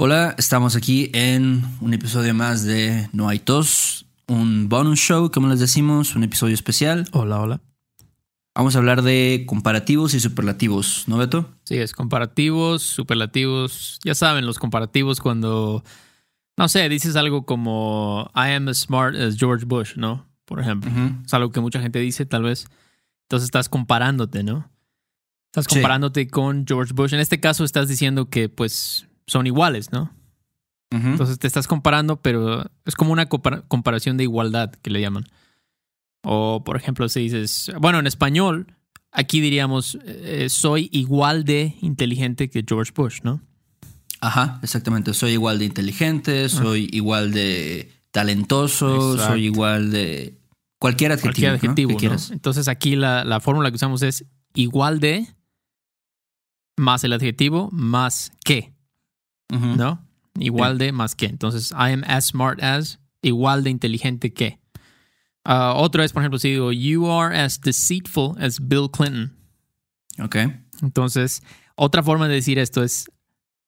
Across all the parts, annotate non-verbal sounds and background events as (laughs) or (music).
Hola, estamos aquí en un episodio más de No hay tos, un bonus show, como les decimos, un episodio especial. Hola, hola. Vamos a hablar de comparativos y superlativos, ¿no, Beto? Sí, es comparativos, superlativos. Ya saben, los comparativos cuando, no sé, dices algo como I am as smart as George Bush, ¿no? Por ejemplo. Es algo que mucha gente dice, tal vez. Entonces estás comparándote, ¿no? Estás Sí. comparándote con George Bush. En este caso estás diciendo que, pues, son iguales, ¿no? Entonces te estás comparando, pero es como una compara- comparación de igualdad que le llaman. O, por ejemplo, si dices, bueno, en español, aquí diríamos, eh, soy igual de inteligente que George Bush, ¿no? Ajá, exactamente. Soy igual de inteligente, soy igual de talentoso, Exacto. soy igual de cualquier adjetivo, Cualquier adjetivo, que ¿no? quieras. Entonces aquí la, la fórmula que usamos es igual de más el adjetivo más que, ¿no? Igual de más que. Entonces, I am as smart as, igual de inteligente que. Ah, otro es, por ejemplo, si digo, you are as deceitful as Bill Clinton. Ok. Entonces, otra forma de decir esto es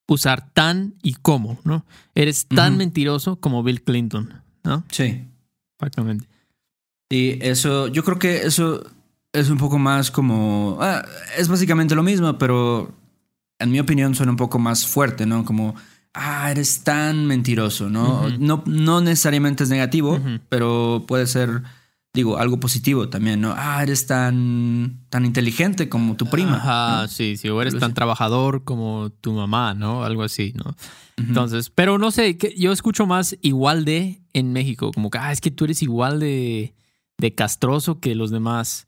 usar tan y como, ¿no? Eres tan mentiroso como Bill Clinton, ¿no? Sí. Exactamente. Y eso, yo creo que eso es un poco más como. ah, es básicamente lo mismo, pero en mi opinión suena un poco más fuerte, ¿no? Como, ah, eres tan mentiroso, ¿no? No, no necesariamente es negativo, pero puede ser, digo, algo positivo también, ¿no? Ah, eres tan, tan inteligente como tu prima. Ajá, ¿no? sí, sí, o eres tan trabajador como tu mamá, ¿no? Algo así, ¿no? Entonces, pero no sé, yo escucho más igual de en México, como que, ah, es que tú eres igual de, de castroso que los demás,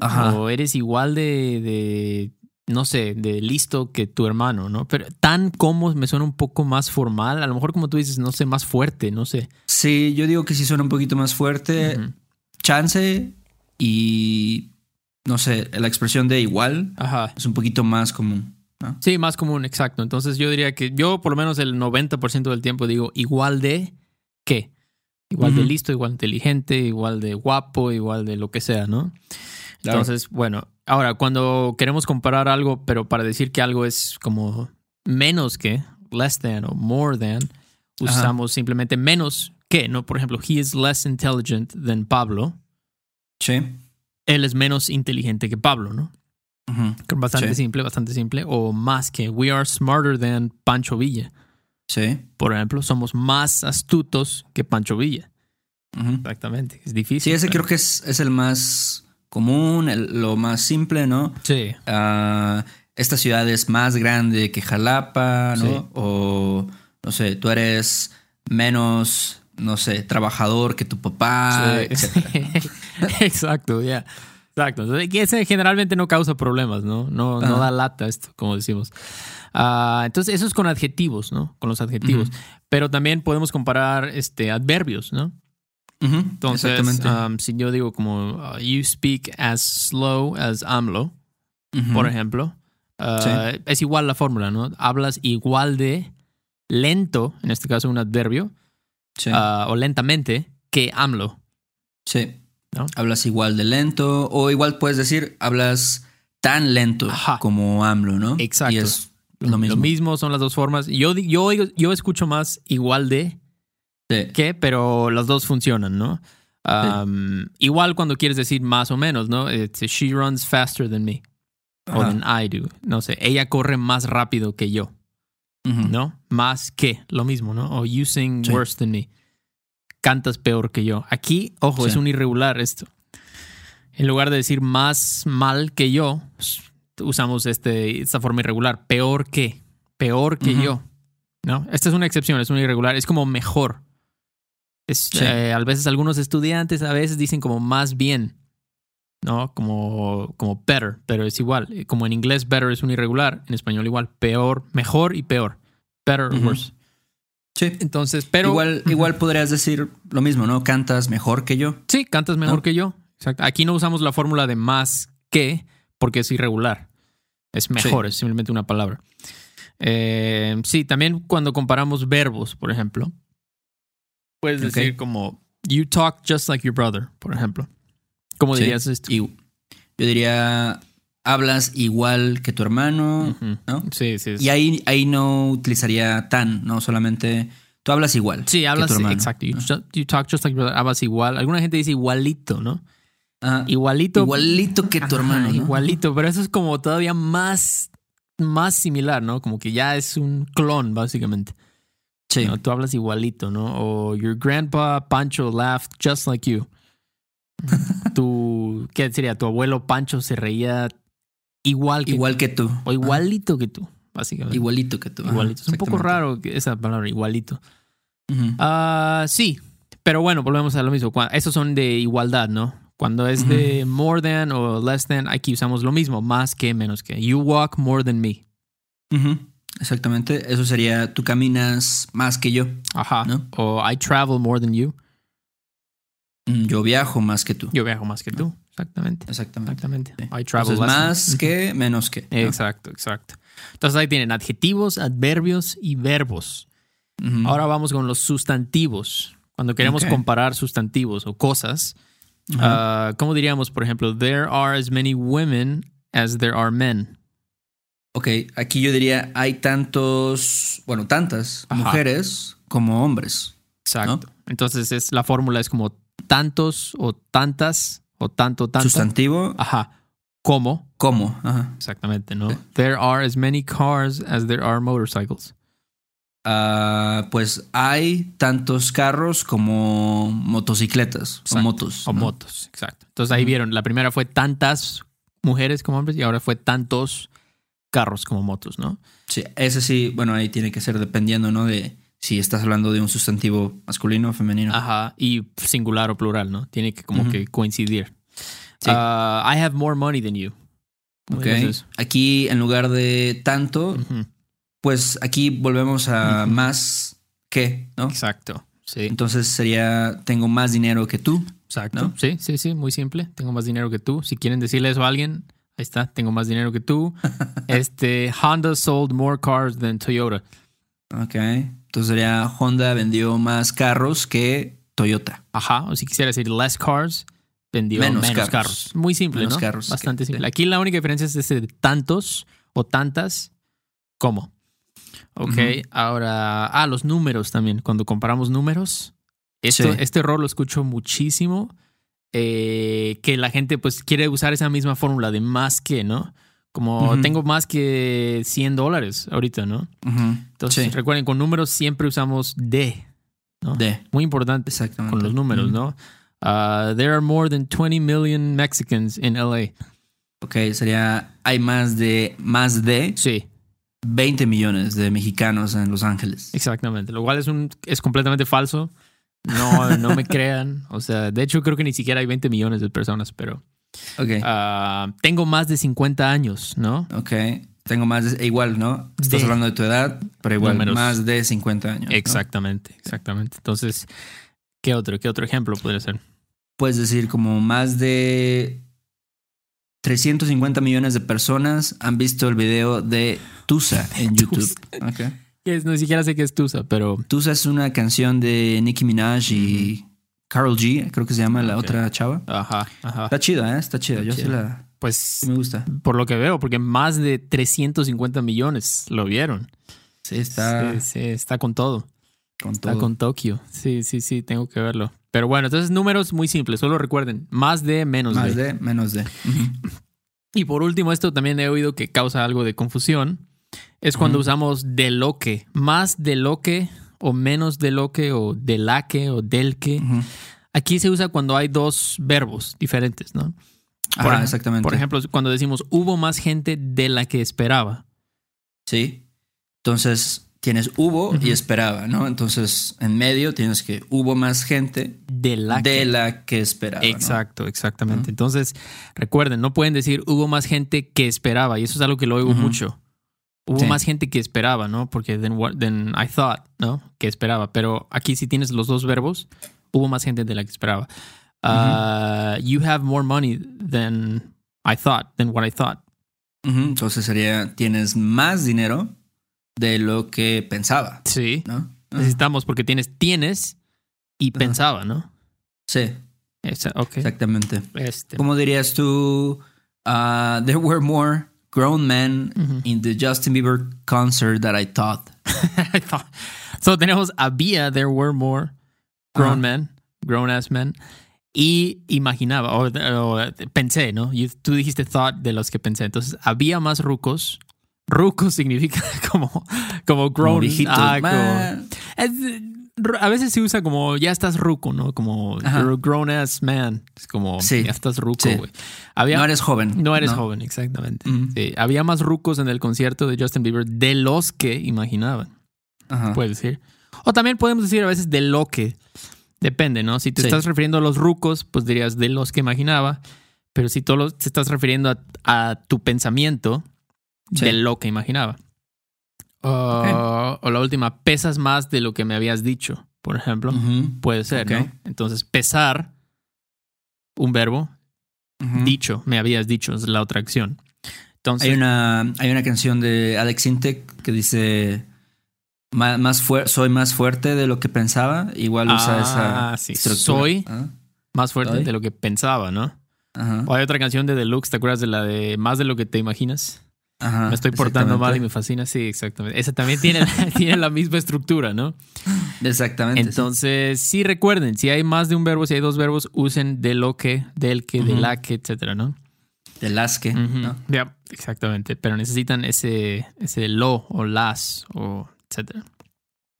Ajá. o eres igual de, de, no sé, de listo que tu hermano, ¿no? Pero tan como me suena un poco más formal, a lo mejor como tú dices, no sé, más fuerte, no sé. Sí, yo digo que sí suena un poquito más fuerte. Chance y. No sé, la expresión de igual Ajá. es un poquito más común. ¿no? Sí, más común, exacto. Entonces yo diría que yo por lo menos el 90% del tiempo digo igual de qué. Igual de listo, igual de inteligente, igual de guapo, igual de lo que sea, ¿no? Claro. Entonces, bueno, ahora cuando queremos comparar algo, pero para decir que algo es como menos que, less than o more than, usamos simplemente menos que, ¿no? Por ejemplo, he is less intelligent than Pablo. Sí. Él es menos inteligente que Pablo, ¿no? Bastante Sí. simple, bastante simple. O más que, we are smarter than Pancho Villa. Sí. Por ejemplo, somos más astutos que Pancho Villa. Exactamente. Es difícil. Sí, ese pero- creo que es, es el más común, el- lo más simple, ¿no? Sí. Ah, esta ciudad es más grande que Jalapa, ¿no? Sí. O, no sé, tú eres menos, no sé, trabajador que tu papá, Sí. (laughs) Exacto, ya. Exacto. Entonces, que ese generalmente no causa problemas, ¿no? No, no da lata esto, como decimos. Ah, entonces, eso es con adjetivos, ¿no? Con los adjetivos. Pero también podemos comparar este, adverbios, ¿no? Entonces, um, si yo digo como uh, you speak as slow as AMLO, Ujú. por ejemplo, uh, Sí. es igual la fórmula, ¿no? Hablas igual de lento, en este caso un adverbio, Sí. uh, o lentamente, que AMLO. Sí. ¿no? Hablas igual de lento o igual puedes decir, hablas tan lento Ajá. como AMLO, ¿no? Exacto. Y es lo mismo. Lo mismo son las dos formas. Yo, yo, yo escucho más igual de Sí. que, pero las dos funcionan, ¿no? Um, Igual cuando quieres decir más o menos, ¿no? It's, she runs faster than me. O than I do. No sé, ella corre más rápido que yo. ¿no? Más que, lo mismo, ¿no? O you sing Sí. worse than me. Cantas peor que yo. Aquí, ojo, Sí. es un irregular esto. En lugar de decir más mal que yo, s- usamos este, esta forma irregular. Peor que. Peor que yo. ¿No? Esta es una excepción, es un irregular. Es como mejor. Es, Sí. eh, a veces algunos estudiantes a veces dicen como más bien. ¿No? Como, como better, pero es igual. Eh, Como en inglés better es un irregular, en español igual. Peor, mejor y peor. Better or worse. Sí. Entonces, pero. igual, igual podrías decir lo mismo, ¿no? Cantas mejor que yo. Sí, cantas mejor ¿No? que yo. Exacto. Aquí no usamos la fórmula de más que porque es irregular. Es mejor, es simplemente una palabra. Eh, sí, también cuando comparamos verbos, por ejemplo, puedes decir como you talk just like your brother, por ejemplo. ¿Cómo Sí. dirías esto? Y yo diría, hablas igual que tu hermano. ¿no? Sí, sí. sí. Y ahí, ahí no utilizaría tan, ¿no? Solamente tú hablas igual. Sí, que hablas tu hermano. exacto. You, ju- you talk just like your brother. Hablas igual. Alguna gente dice igualito, ¿no? Ajá. Igualito. Igualito que tu Ajá, hermano. ¿no? Igualito, pero eso es como todavía más, más similar, ¿no? Como que ya es un clon, básicamente. Sí. ¿no? Tú hablas igualito, ¿no? O your grandpa Pancho laughed just like you. (laughs) tu, ¿qué sería? Tu abuelo Pancho se reía igual que Igual que tú. o igualito que tú, básicamente. Igualito que tú. Ajá, Igualito. Es un poco raro esa palabra, igualito. Ujú. Ah, sí, pero bueno, volvemos a lo mismo. Cua- Esos son de igualdad, ¿no? Cuando es de more than o less than, aquí usamos lo mismo, más que, menos que. You walk more than me. Ujú. Exactamente. Eso sería tú caminas más que yo. Ajá. ¿No? O I travel more than you. Mm, Yo viajo más que tú. Yo viajo más que tú. Exactamente. Exactamente. Exactamente. Sí. I travel Entonces, más que menos que. ¿no? Exacto, exacto. Entonces ahí tienen adjetivos, adverbios y verbos. Ahora vamos con los sustantivos. Cuando queremos Ok. comparar sustantivos o cosas, ah, ¿cómo diríamos, por ejemplo, there are as many women as there are men? Ok, aquí yo diría hay tantos, bueno, tantas Ajá. mujeres como hombres. Exacto. Entonces es la fórmula es como tantos o tantas o tanto tanto. Sustantivo Ajá. Como. como. Ajá. Exactamente, ¿no? There are as many cars as there are motorcycles. Ah, pues hay tantos carros como motocicletas Exacto. o motos. O ¿no? motos, exacto. Entonces ahí vieron, la primera fue tantas mujeres como hombres y ahora fue tantos carros como motos, ¿no? Sí, ese sí, bueno, ahí tiene que ser dependiendo, ¿no? De si estás hablando de un sustantivo masculino o femenino. Ajá. Y singular o plural, ¿no? Tiene que como que coincidir. Sí. Ah, I have more money than you. ¿Cómo ok. eso? Aquí en lugar de tanto, pues aquí volvemos a más que, ¿no? Exacto. Sí. Entonces sería tengo más dinero que tú. Exacto. ¿no? Sí, sí, sí, muy simple. Tengo más dinero que tú. Si quieren decirle eso a alguien, ahí está, tengo más dinero que tú. (laughs) este, Honda sold more cars than Toyota. Ok. Entonces sería Honda vendió más carros que Toyota. Ajá. O si quisiera decir less cars, vendió menos, Menos carros. carros. Muy simple, Menos ¿no? carros, Bastante simple. Aquí la única diferencia es ese de tantos o tantas como. Ok, ahora, ah, los números también. Cuando comparamos números, esto, Sí. este error lo escucho muchísimo. Eh, que la gente pues quiere usar esa misma fórmula de más que, ¿no? Como tengo más que 100 dólares ahorita, ¿no? Entonces, Sí. recuerden, con números siempre usamos de, ¿no? De. Muy importante Exactamente. con los números. ¿no? Uh, there are more than 20 million Mexicans in LA. Ok, sería hay más de más de Sí, 20 millones de mexicanos en Los Ángeles. exactamente. Lo cual es, un, es completamente falso. No, no me crean. O sea, de hecho creo que ni siquiera hay 20 millones de personas, pero Ok. ah, tengo más de 50 años, ¿no? Ok. Tengo más de, igual, ¿no? Estás De- hablando de tu edad, pero igual Números. más de 50 años. ¿no? Exactamente, exactamente. Entonces, ¿qué otro, qué otro ejemplo podría ser? Puedes decir como más de 350 millones de personas han visto el video de Tusa en (laughs) YouTube. Ok. Que es- ni siquiera sé qué es Tusa, pero Tusa es una canción de Nicki Minaj y Carol G, creo que se llama la otra chava. ajá, ajá. Está chida, ¿eh? Está chida. Está Yo sí la Pues me gusta. por lo que veo, porque más de 350 millones lo vieron. Sí, está Sí, sí, está con todo. con Está todo. con Tokio. Sí, sí, sí, tengo que verlo. Pero bueno, entonces números muy simples, solo recuerden, más de, menos Más de. de, menos de. Y por último, esto también he oído que causa algo de confusión. Es cuando usamos de lo que, más de lo que, o menos de lo que, o de la que, o del que. Aquí se usa cuando hay dos verbos diferentes, ¿no? Por Ajá, exactamente. Por ejemplo, cuando decimos hubo más gente de la que esperaba. Sí. Entonces tienes hubo y esperaba, ¿no? Entonces en medio tienes que hubo más gente De la de que. la que esperaba. ¿no? Exacto, exactamente. Entonces, recuerden, no pueden decir hubo más gente que esperaba, y eso es algo que lo oigo mucho. Hubo Sí. más gente que esperaba, ¿no? Porque then, what- then I thought, ¿no? Que esperaba. Pero aquí si tienes los dos verbos, hubo más gente de la que esperaba. Uh, You have more money than I thought, than what I thought. Entonces sería tienes más dinero de lo que pensaba, Sí. ¿no? Ajá. Necesitamos porque tienes, tienes y pensaba, ¿no? Sí, Esa- exactamente. Este. ¿Cómo dirías tú? Uh, there were more grown men in the Justin Bieber concert that I thought. (laughs) I thought- so tenemos había, there were more grown men, grown ass men. Y imaginaba, o, o pensé, ¿no? Y tú dijiste thought de los que pensé. Entonces, había más rucos. Rucos significa (laughs) como, como grown. Como viejitos. ah, como- es- a veces se usa como ya estás ruco, ¿no? Como Ajá. you're a grown ass man. Es como Sí. ya estás ruco, güey. No eres joven. no eres joven, exactamente. Sí, Había más rucos en el concierto de Justin Bieber de los que imaginaban, Ajá. puedes decir. O también podemos decir a veces de lo que. Depende, ¿no? Si te estás refiriendo a los rucos, pues dirías de los que imaginaba. Pero si tú lo- te estás refiriendo a, a tu pensamiento, de lo que imaginaba. O- O la última, pesas más de lo que me habías dicho, por ejemplo. Puede ser. ¿no? Entonces, pesar, un verbo, dicho, me habías dicho, es la otra acción. Entonces, Hay una, hay una canción de Alex Intec que dice "Ma- más soy más fuerte de lo que pensaba. Igual usa Ah, esa sí. estructura. Soy. Ah, más fuerte ¿Soy? de lo que pensaba, ¿no? O hay otra canción de Deluxe, ¿te acuerdas de la de Más de lo que te imaginas? Ajá, me estoy portando mal y me fascina. Sí, exactamente. Esa también tiene, (laughs) tiene la misma estructura, ¿no? Exactamente. Entonces, sí recuerden, si hay más de un verbo, si hay dos verbos, usen de lo que, del que, de la que, etcétera, ¿no? De las que. Ya, exactamente. Pero necesitan ese, ese lo o las o etcétera.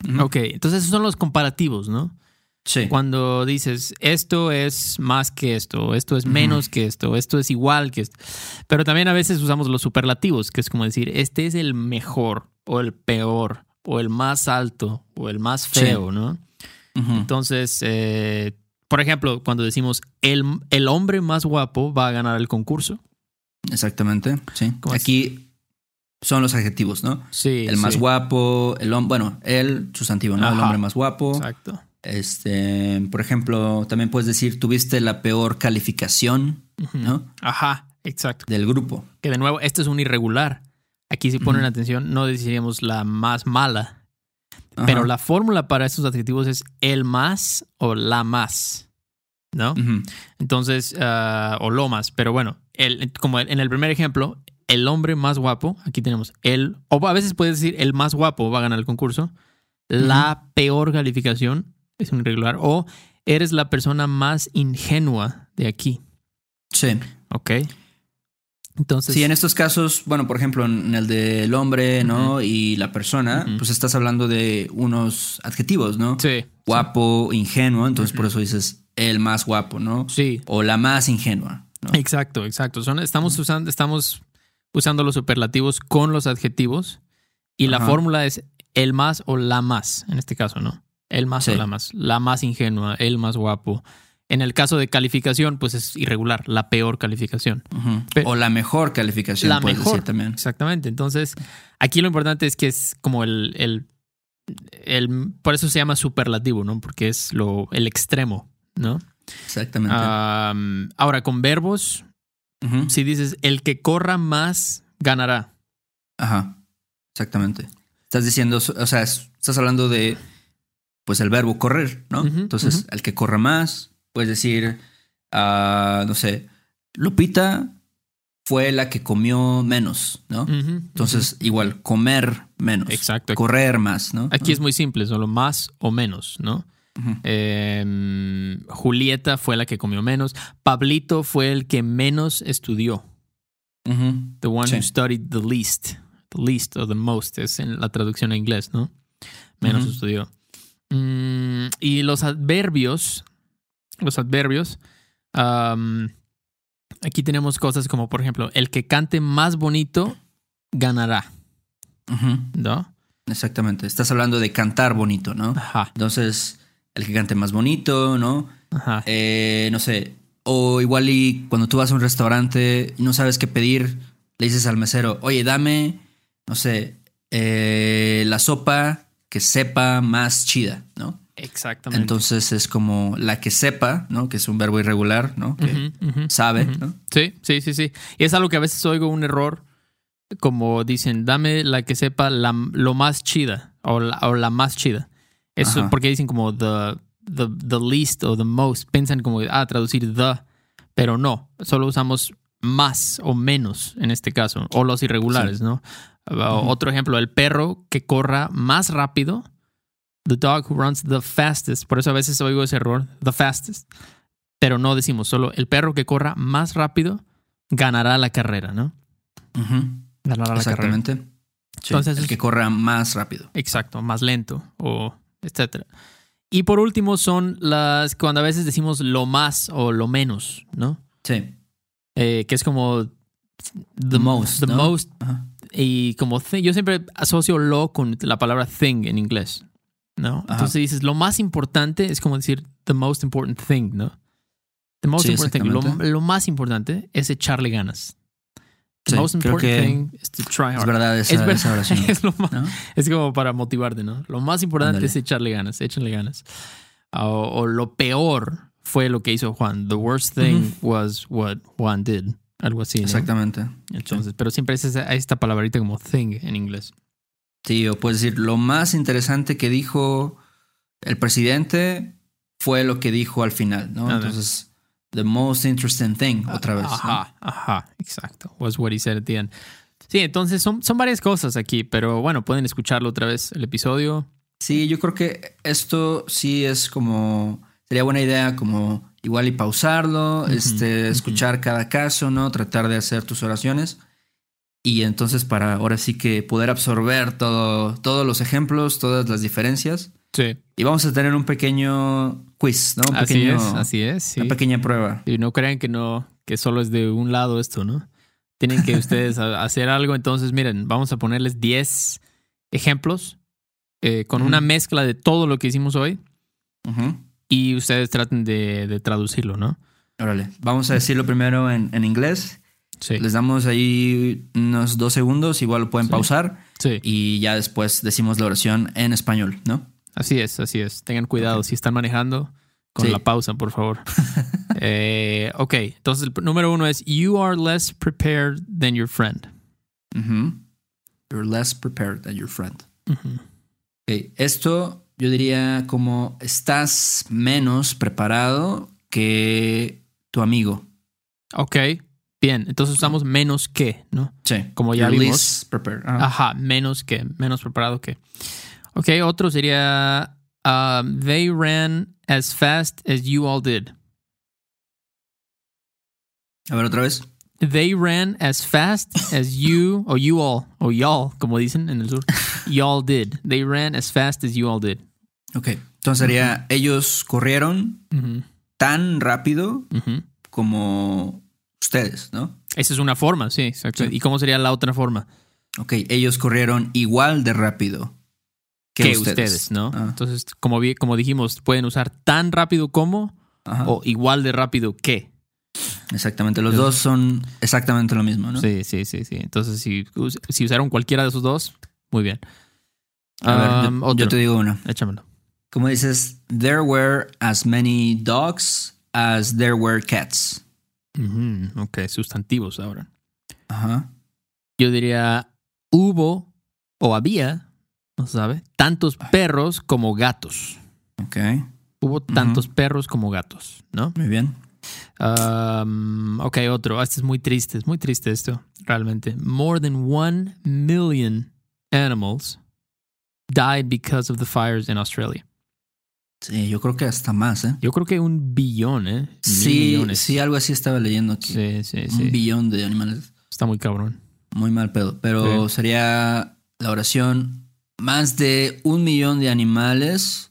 Ujú. Ok, entonces esos son los comparativos, ¿no? Sí. Cuando dices esto es más que esto, esto es menos que esto, esto es igual que esto. Pero también a veces usamos los superlativos, que es como decir, este es el mejor o el peor o el más alto o el más Sí. feo, ¿no? Entonces, eh, por ejemplo, cuando decimos el, el hombre más guapo va a ganar el concurso. Exactamente. Sí. Aquí son los adjetivos, ¿no? Sí. El más sí. guapo, el hombre, bueno, el sustantivo, ¿no? El hombre más guapo. Exacto. Este, por ejemplo, también puedes decir, tuviste la peor calificación. ¿no? Ajá, exacto. Del grupo. Que de nuevo, este es un irregular. Aquí si ponen atención, no decidiríamos la más mala. Pero la fórmula para estos adjetivos es el más o la más. ¿No? Entonces, ah, o lo más. Pero bueno, el, como en el primer ejemplo, el hombre más guapo, aquí tenemos el, o a veces puedes decir el más guapo va a ganar el concurso. La peor calificación es un irregular. O eres la persona más ingenua de aquí. Sí. ¿Ok? Entonces, Sí, en estos casos, bueno, por ejemplo, en el del hombre, ¿no? Y la persona, pues estás hablando de unos adjetivos, ¿no? sí. Guapo, ingenuo, entonces por eso dices el más guapo, ¿no? Sí. O la más ingenua, ¿no? Exacto, exacto. Son, estamos, usando, estamos usando los superlativos con los adjetivos y la fórmula es el más o la más, en este caso, ¿no? El más Sí. o la más. La más ingenua, el más guapo. En el caso de calificación, pues es irregular, la peor calificación. O la mejor calificación, la puedes mejor. decir también. Exactamente. Entonces, aquí lo importante es que es como el, el, el- por eso se llama superlativo, ¿no? Porque es lo, el extremo, ¿no? Exactamente. Am, ahora, con verbos, si dices el que corra más, ganará. Ajá. Exactamente. Estás diciendo, o sea, es- estás hablando de, pues, el verbo correr, ¿no? Entonces, el que corra más, puedes decir, ah, no sé, Lupita fue la que comió menos, ¿no? Entonces, igual, comer menos. exacto. Correr más, ¿no? Aquí es muy simple, solo más o menos, ¿no? Em, Julieta fue la que comió menos. Pablito fue el que menos estudió. The one Sí. who studied the least. The least o the most es en la traducción a inglés, ¿no? Menos estudió. Mm, y los adverbios, los adverbios, aquí tenemos cosas como, por ejemplo, el que cante más bonito ganará. ¿no? Exactamente. Estás hablando de cantar bonito, ¿no? Ajá, Entonces, el que cante más bonito, ¿no? ajá. Eh, no sé. O igual y cuando tú vas a un restaurante y no sabes qué pedir, le dices al mesero, oye, dame, no sé, eh, la sopa que sepa más chida, ¿no? Exactamente. Entonces es como la que sepa, ¿no? Que es un verbo irregular, ¿no? Que sabe. ¿no? Sí, sí, sí, sí. Y es algo que a veces oigo un error, como dicen, dame la que sepa la, lo más chida o la, o la más chida. Eso Ajá. porque dicen como the, the, the least o the most. Piensan como, ah, traducir the, pero no. Solo usamos más o menos en este caso, o los irregulares, ¿no? Otro ejemplo, el perro que corra más rápido. The dog who runs the fastest. Por eso a veces oigo ese error, the fastest. Pero no decimos solo el perro que corra más rápido ganará la carrera, ¿no? Ganará la Exactamente. Entonces, el que corra más rápido. Exacto, más lento o etcétera. Y por último son las cuando a veces decimos lo más o lo menos, ¿no? Sí. Eh, que es como the, most. The most. Y como yo siempre asocio lo con la palabra thing en inglés, ¿no? Entonces dices lo más importante es como decir the most important thing, ¿no? The most important thing. Lo, más importante es echarle ganas. The most important thing is to try hard. Es verdad esa, (laughs) es, oración. Es, como para motivarte, ¿no? Lo más importante es echarle ganas, échenle ganas. O, lo peor fue lo que hizo Juan. The worst thing was what Juan did. Algo así. Exactamente. Entonces, pero siempre es esa, esta palabrita como thing en inglés. Sí, o puedes decir, lo más interesante que dijo el presidente fue lo que dijo al final, ¿no? Entonces, the most interesting thing, otra vez. Ajá, ajá, exacto. Was what he said at the end. Sí, entonces son, son varias cosas aquí, pero bueno, pueden escucharlo otra vez el episodio. Sí, yo creo que esto sí es como, sería buena idea como igual y pausarlo, este, escuchar cada caso, ¿no? Tratar de hacer tus oraciones. Y entonces para ahora sí que poder absorber todo, todos los ejemplos, todas las diferencias. Sí. Y vamos a tener un pequeño quiz, ¿no? así es, así es. Una pequeña prueba. Y no crean que no, que solo es de un lado esto, ¿no? Tienen que ustedes (laughs) hacer algo. Entonces, miren, vamos a ponerles 10 ejemplos eh, con una mezcla de todo lo que hicimos hoy y ustedes traten de, traducirlo, ¿no? Órale, vamos a decirlo primero en, inglés. Sí. Les damos ahí unos dos segundos, igual lo pueden pausar. Sí. Y ya después decimos la oración en español, ¿no? Así es, así es. Tengan cuidado si están manejando con la pausa, por favor. (laughs) eh, ok, entonces el número uno es You are less prepared than your friend. You're less prepared than your friend. Esto yo diría como estás menos preparado que tu amigo. Ok, bien. Entonces usamos menos que, ¿no? Sí. Como ya vimos. Ajá, menos que, menos preparado que. Ok, otro sería um, They ran as fast as you all did. A ver otra vez. They ran as fast as you, o you all, o y'all, como dicen en el sur. (laughs) Y'all did. They ran as fast as you all did. Ok. Entonces sería, ellos corrieron tan rápido como ustedes, ¿no? Esa es una forma, sí, exacto. ¿Y cómo sería la otra forma? Ok, ellos corrieron igual de rápido que, ustedes. ¿no? Ah. Entonces, como, como dijimos, pueden usar tan rápido como o igual de rápido que. Exactamente, los dos son exactamente lo mismo, ¿no? Sí, sí, sí, sí. Entonces, si, si usaron cualquiera de esos dos, muy bien. A ver, yo, yo, te digo uno. Échamelo. Como dices, there were as many dogs as there were cats. Ok, sustantivos ahora. Ajá. Yo diría, hubo o había, no sabe, tantos perros como gatos. Ok. Hubo tantos perros como gatos, ¿no? Muy bien. Um, ok, otro. Este es muy triste, es muy triste esto, realmente. More than one million animals died because of the fires in Australia. Sí, yo creo que hasta más, ¿eh? Yo creo que un billón, ¿eh? Sí, sí, algo así estaba leyendo aquí. Sí, sí, sí. Un billón de animales. Está muy cabrón. Muy mal pedo. Pero sería la oración: más de un millón de animales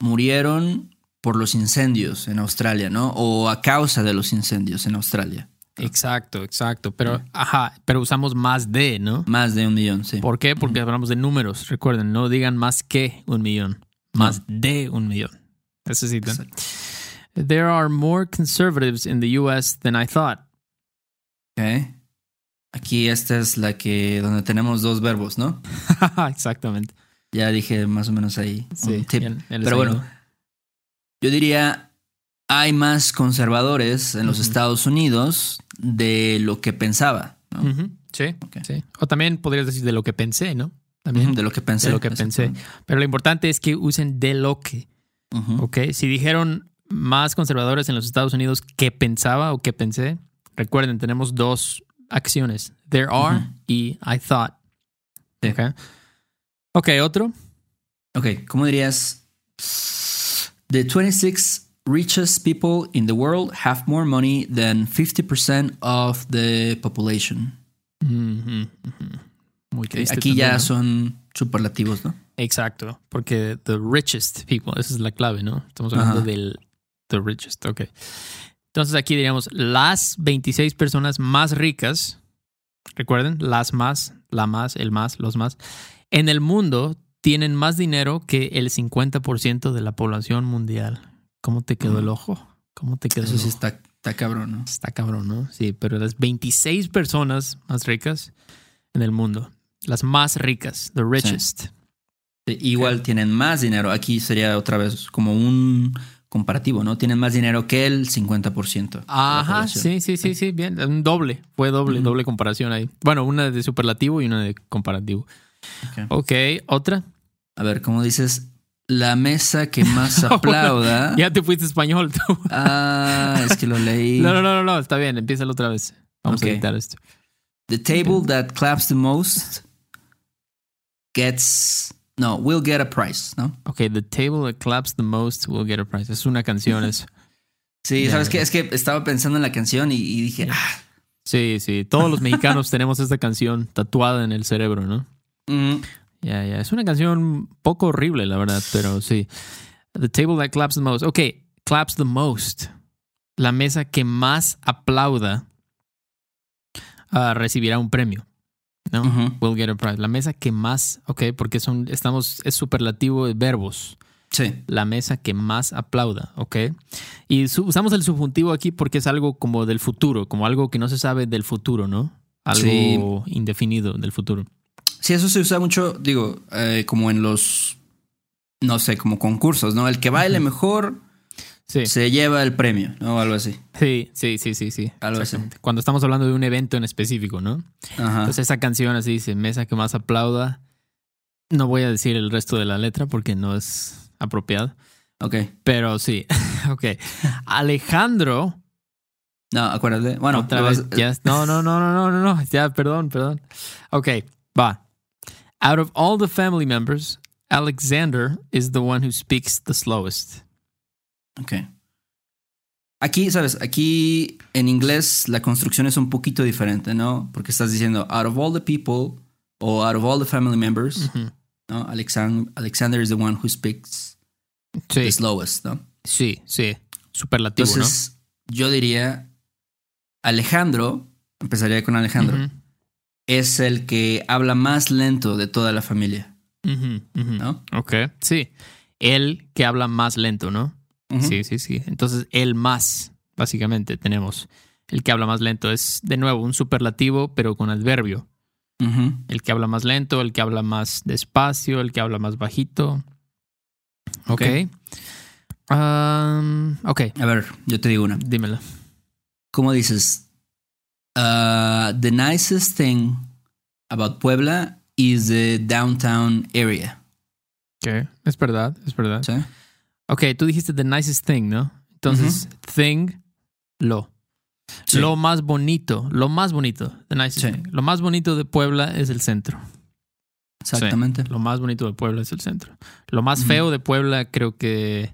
murieron por los incendios en Australia, ¿no? O a causa de los incendios en Australia. Exacto, exacto. Pero, ajá, pero usamos más de, ¿no? Más de un millón, sí. ¿Por qué? Porque hablamos de números. Recuerden, no digan más que un millón más de un millón. Necesitan. There are more conservatives in the US than I thought. Okay. Aquí esta es la que donde tenemos dos verbos, ¿no? (laughs) Exactamente. Ya dije más o menos ahí. Sí, Pero bueno, yo diría hay más conservadores en los Estados Unidos de lo que pensaba. ¿no? sí, sí. O también podrías decir de lo que pensé, ¿no? También. De lo que pensé. De lo que pensé. Pero lo importante es que usen de lo que. Ok. Si dijeron más conservadores en los Estados Unidos que pensaba o que pensé, Recuerden, tenemos dos acciones. There are y I thought. Sí. Ok. Ok, otro. Ok, ¿cómo dirías? The 26 richest people in the world have more money than 50% of the population. Ujú, ujú. Muy triste. Aquí también, ya ¿no? son superlativos, ¿no? Exacto, porque the richest people, esa es la clave, ¿no? Estamos hablando Ajá. del the richest, ok. Entonces aquí diríamos las 26 personas más ricas, recuerden, las más, la más, el más, los más, en el mundo tienen más dinero que el 50% de la población mundial. ¿Cómo te quedó el ojo? ¿Cómo te quedó Eso el sí está, está cabrón, ¿no? Está cabrón, ¿no? Sí, pero las 26 personas más ricas en el mundo, las más ricas, the richest. Sí, Igual tienen más dinero. Aquí sería otra vez como un comparativo, ¿no? Tienen más dinero que el 50%. de la Ajá, sí, sí, sí, sí, bien. Un doble, fue doble, doble comparación ahí. Bueno, una de superlativo y una de comparativo. Ok. Ok, otra. A ver, ¿cómo dices? La mesa que más (laughs) aplauda. (laughs) Ya te fuiste español tú. Ah, es que lo (laughs) leí. No, no, no, no, no, está bien, empieza otra vez. Vamos a editar esto. The table that claps the most gets. No, will get a prize, ¿no? Ok, the table that claps the most will get a prize. Es una canción eso. (laughs) Sí, ¿sabes qué? Es que estaba pensando en la canción y, y dije, ah, Sí, sí, todos los mexicanos (laughs) tenemos esta canción tatuada en el cerebro, ¿no? mm, Ya, ya. Es una canción poco horrible, la verdad, pero sí. The table that claps the most. Ok, claps the most. La mesa que más aplauda ah, recibirá un premio. ¿No? ujú. Will get a prize. La mesa que más, ok, porque son, estamos, es superlativo de verbos. Sí, La mesa que más aplauda, ok. Y su- usamos el subjuntivo aquí porque es algo como del futuro, como algo que no se sabe del futuro, ¿no? Algo indefinido del futuro. Sí, eso se usa mucho, digo, eh, como en los, no sé, como concursos, ¿no? El que baile mejor Sí. se lleva el premio, ¿no? Algo así. Sí, sí, sí, sí, sí. Algo así. Cuando estamos hablando de un evento en específico, ¿no? Ajá. Entonces esa canción así dice, mesa que más aplauda. No voy a decir el resto de la letra porque no es apropiado. ok. Pero sí, (laughs) ok. Alejandro, No, acuérdate. Bueno, otra vez, vas- ya, no, no, no, no, no, no, no, ya, perdón, perdón. Ok, va. Out of all the family members, Alexander is the one who speaks the slowest. Ok. Aquí, ¿sabes? Aquí en inglés la construcción es un poquito diferente, ¿no? Porque estás diciendo out of all the people o out of all the family members. ¿no? Alexan- Alexander is the one who speaks Sí, the slowest, ¿no? sí, sí. Superlativo, Entonces, yo diría Alejandro, empezaría con Alejandro, es el que habla más lento de toda la familia. ¿no? Ok, sí. El que habla más lento, ¿no? Sí, sí, sí. Entonces, el más, básicamente, tenemos. El que habla más lento es, de nuevo, un superlativo, pero con adverbio. El que habla más lento, el que habla más despacio, el que habla más bajito. Ok. Ok. Um, ok, A ver, yo te digo una. dímelo. ¿Cómo dices? Uh, the nicest thing about Puebla is the downtown area. Ok, es verdad, es verdad. ¿Sí? Ok, tú dijiste the nicest thing, ¿no? Entonces, thing, lo. Sí. Lo más bonito, lo más bonito, the nicest Sí. thing. Lo más bonito de Puebla es el centro. Exactamente. Lo más bonito de Puebla es el centro. Lo más feo de Puebla creo que...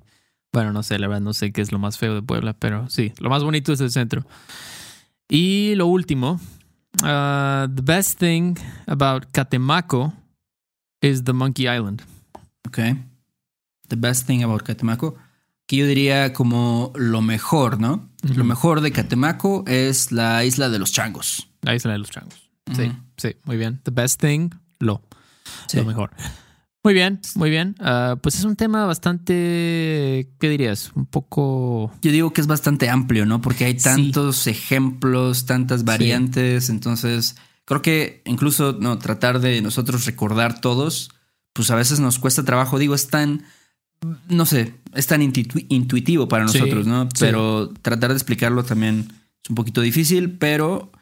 Bueno, no sé, la verdad no sé qué es lo más feo de Puebla, pero sí, lo más bonito es el centro. Y lo último, uh, the best thing about Catemaco is the Monkey Island. Ok. The best thing about Catemaco. Que yo diría como lo mejor, ¿no? Lo mejor de Catemaco es la isla de los changos. La isla de los changos. Sí, sí, muy bien. The best thing, lo, Sí. lo mejor. Muy bien, muy bien. Ah, pues es un tema bastante, ¿qué dirías? Un poco... Yo digo que es bastante amplio, ¿no? Porque hay Sí. tantos ejemplos, tantas variantes. Entonces, creo que incluso no tratar de nosotros recordar todos, pues a veces nos cuesta trabajo. Digo, es tan, no sé, es tan intu- intuitivo para Sí, nosotros, ¿no? sí. Pero tratar de explicarlo también es un poquito difícil, pero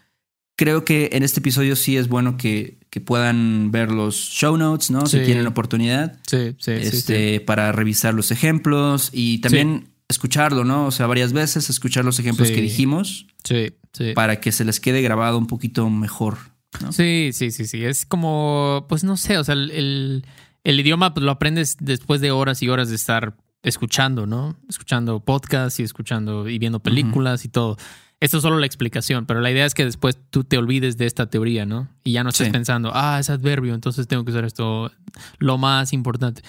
creo que en este episodio sí es bueno que, que puedan ver los show notes, ¿no? Si Sí. tienen oportunidad Sí, sí, sí, sí. este, para revisar los ejemplos y también escucharlo, ¿no? O sea, varias veces escuchar los ejemplos Sí. que dijimos. Sí, para que se les quede grabado un poquito mejor. Sí, sí, sí, sí. Es como, pues no sé, o sea, el, idioma pues, lo aprendes después de horas y horas de estar escuchando, ¿no? Escuchando podcasts y escuchando y viendo películas y todo. Esto es solo la explicación, pero la idea es que después tú te olvides de esta teoría, ¿no? Y ya no estés pensando, ah, es adverbio, entonces tengo que usar esto, lo más importante.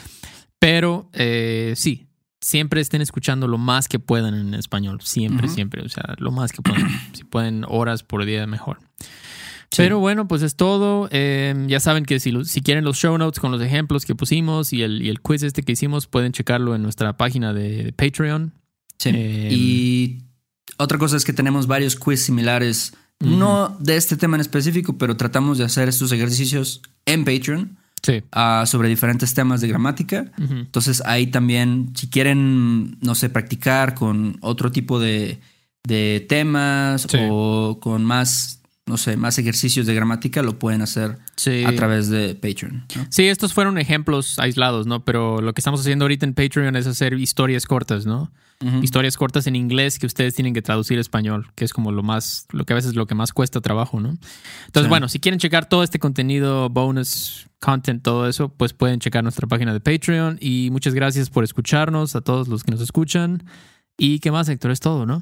Pero eh, sí, siempre estén escuchando lo más que puedan en español, siempre, siempre, o sea, lo más que puedan. si pueden horas por día, mejor. Pero bueno, pues es todo. Em, ya saben que si, si quieren los show notes con los ejemplos que pusimos y el, y el quiz este que hicimos, pueden checarlo en nuestra página de, Patreon. Sí. Em, y otra cosa es que tenemos varios quiz similares, no de este tema en específico, pero tratamos de hacer estos ejercicios en Patreon. Sí. Ah, sobre diferentes temas de gramática. Entonces ahí también, si quieren, no sé, practicar con otro tipo de, de temas o con más no sé, más ejercicios de gramática lo pueden hacer a través de Patreon. Sí, estos fueron ejemplos aislados, ¿no? Pero lo que estamos haciendo ahorita en Patreon es hacer historias cortas, ¿no? Historias cortas en inglés que ustedes tienen que traducir a español, que es como lo más, lo que a veces lo que más cuesta trabajo, ¿no? Entonces, bueno, si quieren checar todo este contenido, bonus, content, todo eso, pues pueden checar nuestra página de Patreon. Y muchas gracias por escucharnos, a todos los que nos escuchan. Y qué más, Héctor, es todo, ¿no?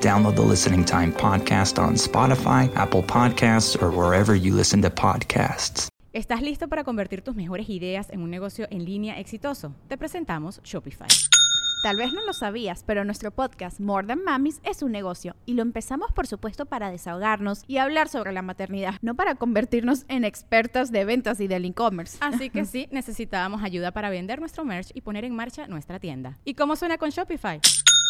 Download the Listening Time Podcast on Spotify, Apple Podcasts, or wherever you listen to podcasts. ¿Estás listo para convertir tus mejores ideas en un negocio en línea exitoso? Te presentamos Shopify. Tal vez no lo sabías, pero nuestro podcast More Than Mamis es un negocio y lo empezamos por supuesto para desahogarnos y hablar sobre la maternidad, no para convertirnos en expertas de ventas y del e-commerce. Así que (laughs) sí, necesitábamos ayuda para vender nuestro merch y poner en marcha nuestra tienda. ¿Y cómo suena con Shopify?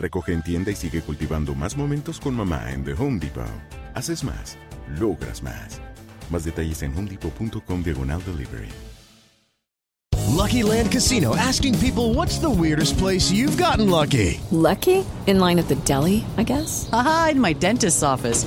Recoge en tienda y sigue cultivando más momentos con mamá en The Home Depot. Haces más, logras más. Más detalles en homedepot.com diagonal delivery. Lucky Land Casino asking people what's the weirdest place you've gotten lucky? Lucky? In line at the deli, I guess? Aha, in my dentist's office.